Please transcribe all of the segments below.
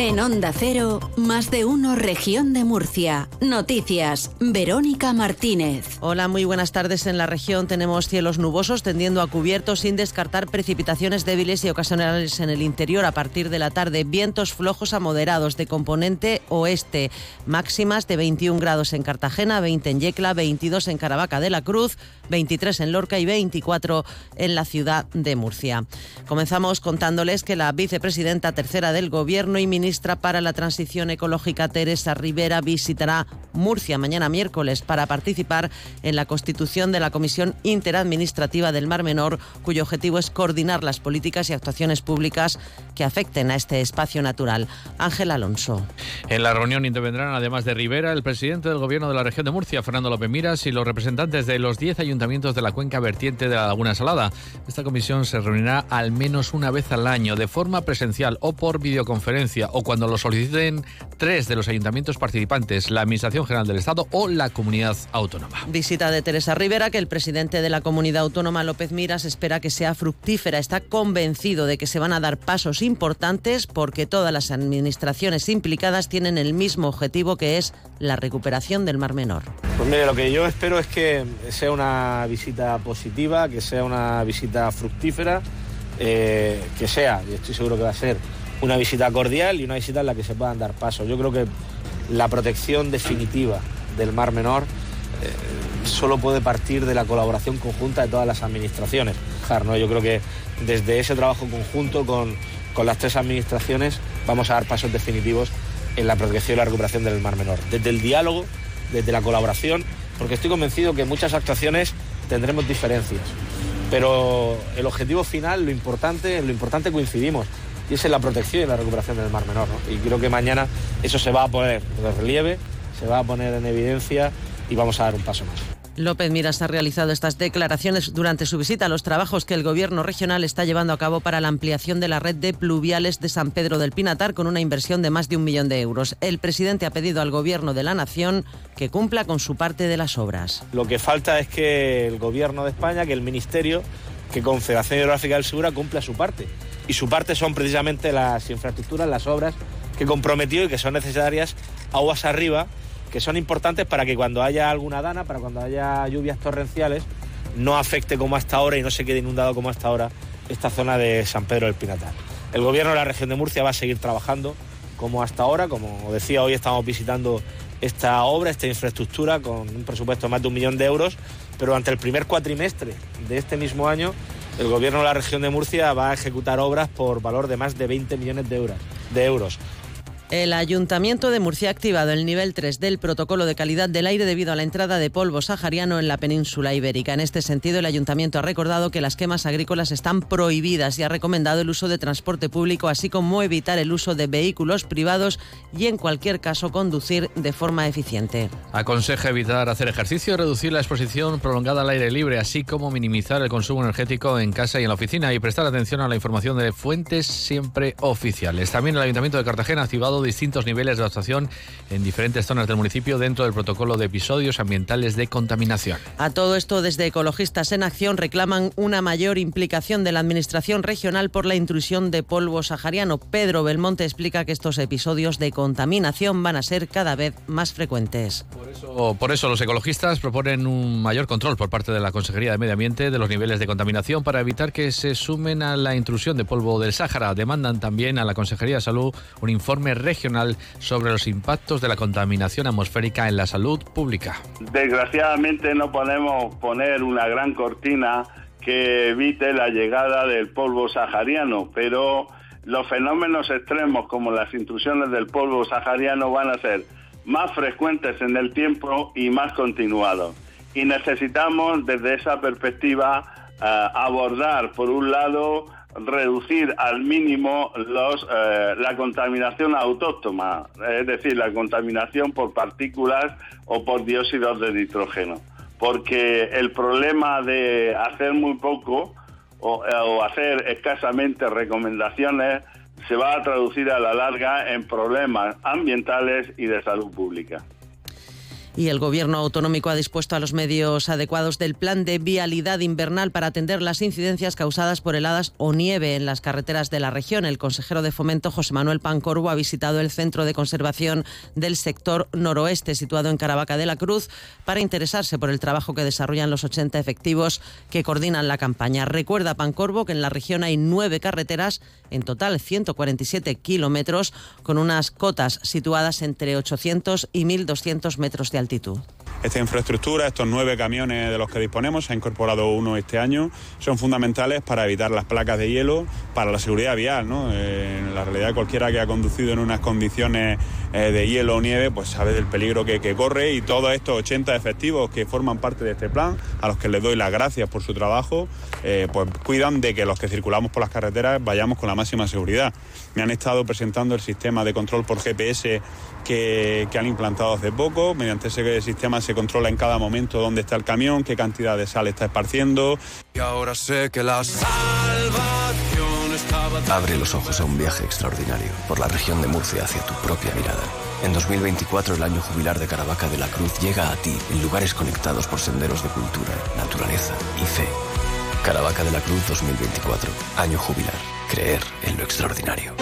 En Onda Cero, más de uno región de Murcia. Noticias, Verónica Martínez. Hola, muy buenas tardes. En la región tenemos cielos nubosos tendiendo a cubiertos sin descartar precipitaciones débiles y ocasionales en el interior a partir de la tarde. Vientos flojos a moderados de componente oeste. Máximas de 21 grados en Cartagena, 20 en Yecla, 22 en Caravaca de la Cruz, 23 en Lorca y 24 en la ciudad de Murcia. Comenzamos contándoles que la vicepresidenta tercera del Gobierno y ministra ministra para la Transición Ecológica, Teresa Rivera, visitará Murcia mañana miércoles para participar en la constitución de la Comisión Interadministrativa del Mar Menor, cuyo objetivo es coordinar las políticas y actuaciones públicas que afecten a este espacio natural. Ángel Alonso. En la reunión intervendrán, además de Rivera, el presidente del Gobierno de la región de Murcia, Fernando López Miras, y los representantes de los 10 ayuntamientos de la cuenca vertiente de la Laguna Salada. Esta comisión se reunirá al menos una vez al año, de forma presencial o por videoconferencia o cuando lo soliciten tres de los ayuntamientos participantes, la Administración General del Estado o la comunidad autónoma. Visita de Teresa Rivera, que el presidente de la comunidad autónoma, López Miras, espera que sea fructífera. Está convencido de que se van a dar pasos importantes porque todas las administraciones implicadas tienen el mismo objetivo que es la recuperación del Mar Menor. Pues mire, lo que yo espero es que sea una visita positiva, que sea una visita fructífera, eh, que sea, y estoy seguro que va a ser, una visita cordial y una visita en la que se puedan dar pasos. Yo creo que la protección definitiva del Mar Menor eh, solo puede partir de la colaboración conjunta de todas las administraciones. ¿no? Yo creo que desde ese trabajo conjunto con, con las tres administraciones vamos a dar pasos definitivos en la protección y la recuperación del Mar Menor. Desde el diálogo, desde la colaboración, porque estoy convencido que en muchas actuaciones tendremos diferencias. Pero el objetivo final, lo importante, lo importante coincidimos y es la protección y la recuperación del Mar Menor. Y creo que mañana eso se va a poner de relieve, se va a poner en evidencia y vamos a dar un paso más. López Miras ha realizado estas declaraciones durante su visita a los trabajos que el Gobierno regional está llevando a cabo para la ampliación de la red de pluviales de San Pedro del Pinatar con una inversión de más de un millón de euros. El presidente ha pedido al Gobierno de la Nación que cumpla con su parte de las obras. Lo que falta es que el Gobierno de España, que el Ministerio, que Confederación Hidrográfica del Segura cumpla su parte y su parte son precisamente las infraestructuras, las obras que comprometió y que son necesarias aguas arriba, que son importantes para que cuando haya alguna dana, para cuando haya lluvias torrenciales, no afecte como hasta ahora y no se quede inundado como hasta ahora esta zona de San Pedro del Pinatar. El gobierno de la región de Murcia va a seguir trabajando como hasta ahora, como decía hoy estamos visitando esta obra, esta infraestructura con un presupuesto de más de un millón de euros, pero ante el primer cuatrimestre de este mismo año el gobierno de la región de Murcia va a ejecutar obras por valor de más de 20 millones de euros. De euros. El Ayuntamiento de Murcia ha activado el nivel 3 del protocolo de calidad del aire debido a la entrada de polvo sahariano en la península ibérica. En este sentido, el Ayuntamiento ha recordado que las quemas agrícolas están prohibidas y ha recomendado el uso de transporte público, así como evitar el uso de vehículos privados y, en cualquier caso, conducir de forma eficiente. Aconseja evitar hacer ejercicio, reducir la exposición prolongada al aire libre, así como minimizar el consumo energético en casa y en la oficina y prestar atención a la información de fuentes siempre oficiales. También el Ayuntamiento de Cartagena ha activado distintos niveles de actuación en diferentes zonas del municipio dentro del protocolo de episodios ambientales de contaminación. A todo esto, desde Ecologistas en Acción reclaman una mayor implicación de la Administración regional por la intrusión de polvo sahariano. Pedro Belmonte explica que estos episodios de contaminación van a ser cada vez más frecuentes. Por eso, por eso los ecologistas proponen un mayor control por parte de la Consejería de Medio Ambiente de los niveles de contaminación para evitar que se sumen a la intrusión de polvo del Sáhara. Demandan también a la Consejería de Salud un informe regional sobre los impactos de la contaminación atmosférica en la salud pública. Desgraciadamente no podemos poner una gran cortina que evite la llegada del polvo sahariano, pero los fenómenos extremos como las intrusiones del polvo sahariano van a ser más frecuentes en el tiempo y más continuados. Y necesitamos desde esa perspectiva eh, abordar, por un lado, reducir al mínimo los, eh, la contaminación autóctona, es decir, la contaminación por partículas o por dióxidos de nitrógeno. Porque el problema de hacer muy poco o, o hacer escasamente recomendaciones se va a traducir a la larga en problemas ambientales y de salud pública. Y el Gobierno autonómico ha dispuesto a los medios adecuados del plan de vialidad invernal para atender las incidencias causadas por heladas o nieve en las carreteras de la región. El consejero de Fomento, José Manuel Pancorbo, ha visitado el Centro de Conservación del Sector Noroeste, situado en Caravaca de la Cruz, para interesarse por el trabajo que desarrollan los 80 efectivos que coordinan la campaña. Recuerda Pancorbo que en la región hay nueve carreteras, en total 147 kilómetros, con unas cotas situadas entre 800 y 1.200 metros de altitud. Esta infraestructura, estos nueve camiones de los que disponemos, se ha incorporado uno este año, son fundamentales para evitar las placas de hielo, para la seguridad vial. ¿no? en la realidad, cualquiera que ha conducido en unas condiciones eh, de hielo o nieve, pues sabe del peligro que, corre y todos estos 80 efectivos que forman parte de este plan, a los que les doy las gracias por su trabajo, eh, pues cuidan de que los que circulamos por las carreteras vayamos con la máxima seguridad. Me han estado presentando el sistema de control por GPS que, han implantado hace poco. Mediante ese sistema se controla en cada momento dónde está el camión, qué cantidad de sal está esparciendo. Y ahora sé que la salvación estaba... Abre los ojos a un viaje extraordinario por la región de Murcia hacia tu propia mirada. En 2024 el año jubilar de Caravaca de la Cruz llega a ti en lugares conectados por senderos de cultura, naturaleza y fe. Caravaca de la Cruz 2024, año jubilar. Creer en lo extraordinario.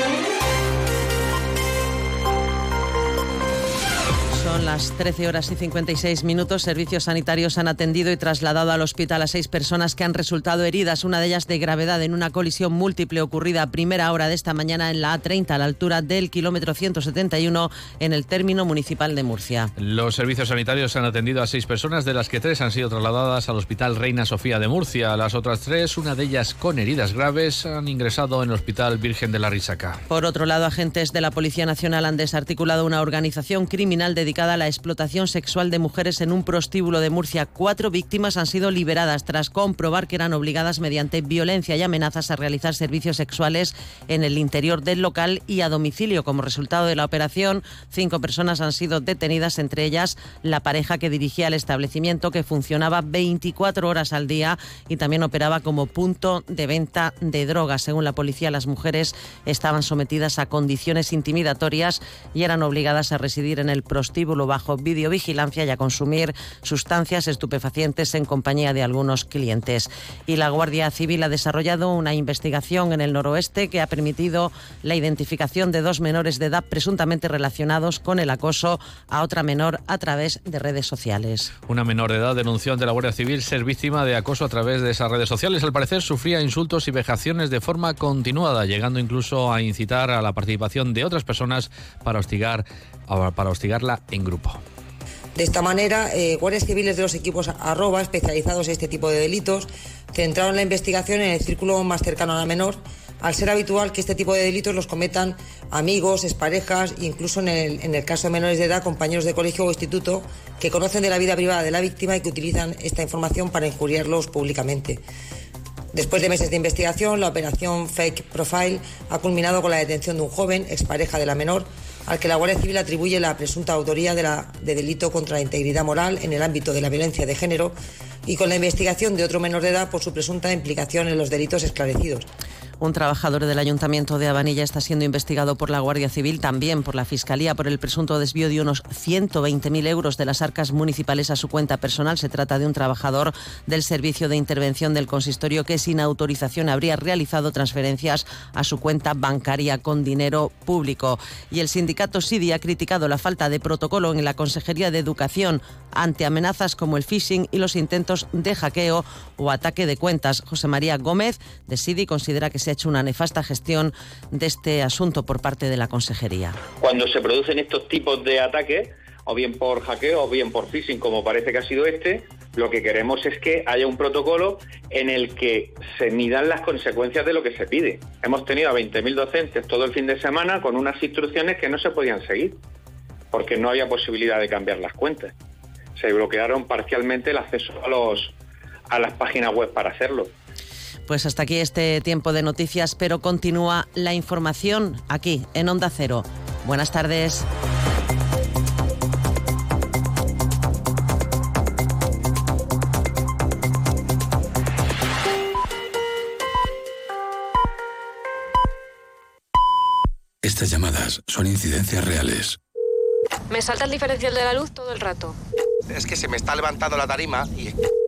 Son las 13 horas y 56 minutos. Servicios sanitarios han atendido y trasladado al hospital a seis personas que han resultado heridas, una de ellas de gravedad en una colisión múltiple ocurrida a primera hora de esta mañana en la A30 a la altura del kilómetro 171 en el término municipal de Murcia. Los servicios sanitarios han atendido a seis personas, de las que tres han sido trasladadas al Hospital Reina Sofía de Murcia. Las otras tres, una de ellas con heridas graves, han ingresado en el Hospital Virgen de la Risaca. Por otro lado, agentes de la Policía Nacional han desarticulado una organización criminal dedicada a la explotación sexual de mujeres en un prostíbulo de Murcia. Cuatro víctimas han sido liberadas tras comprobar que eran obligadas mediante violencia y amenazas a realizar servicios sexuales en el interior del local y a domicilio. Como resultado de la operación, cinco personas han sido detenidas, entre ellas la pareja que dirigía el establecimiento que funcionaba 24 horas al día y también operaba como punto de venta de drogas. Según la policía, las mujeres estaban sometidas a condiciones intimidatorias y eran obligadas a residir en el prostíbulo bajo videovigilancia y a consumir sustancias estupefacientes en compañía de algunos clientes. Y la Guardia Civil ha desarrollado una investigación en el noroeste que ha permitido la identificación de dos menores de edad presuntamente relacionados con el acoso a otra menor a través de redes sociales. Una menor de edad denunció ante la Guardia Civil ser víctima de acoso a través de esas redes sociales. Al parecer sufría insultos y vejaciones de forma continuada, llegando incluso a incitar a la participación de otras personas para hostigar para hostigarla en grupo. De esta manera, eh, guardias civiles de los equipos arroba especializados en este tipo de delitos centraron la investigación en el círculo más cercano a la menor, al ser habitual que este tipo de delitos los cometan amigos, exparejas, incluso en el, en el caso de menores de edad, compañeros de colegio o instituto que conocen de la vida privada de la víctima y que utilizan esta información para injuriarlos públicamente. Después de meses de investigación, la operación Fake Profile ha culminado con la detención de un joven, expareja de la menor, al que la Guardia Civil atribuye la presunta autoría de, delito contra la integridad moral en el ámbito de la violencia de género y con la investigación de otro menor de edad por su presunta implicación en los delitos esclarecidos. Un trabajador del Ayuntamiento de Abanilla está siendo investigado por la Guardia Civil, también por la Fiscalía, por el presunto desvío de unos 120.000 euros de las arcas municipales a su cuenta personal. Se trata de un trabajador del Servicio de Intervención del Consistorio que sin autorización habría realizado transferencias a su cuenta bancaria con dinero público. Y el sindicato SIDI ha criticado la falta de protocolo en la Consejería de Educación ante amenazas como el phishing y los intentos de hackeo o ataque de cuentas. José María Gómez de SIDI considera que se ha hecho una nefasta gestión de este asunto por parte de la Consejería. Cuando se producen estos tipos de ataques, o bien por hackeo o bien por phishing, como parece que ha sido este, lo que queremos es que haya un protocolo en el que se midan las consecuencias de lo que se pide. Hemos tenido a 20.000 docentes todo el fin de semana con unas instrucciones que no se podían seguir, porque no había posibilidad de cambiar las cuentas. Se bloquearon parcialmente el acceso a, los, a las páginas web para hacerlo. Pues hasta aquí este tiempo de noticias, pero continúa la información aquí en Onda Cero. Buenas tardes. Estas llamadas son incidencias reales. Me salta el diferencial de la luz todo el rato. Es que se me está levantando la tarima y...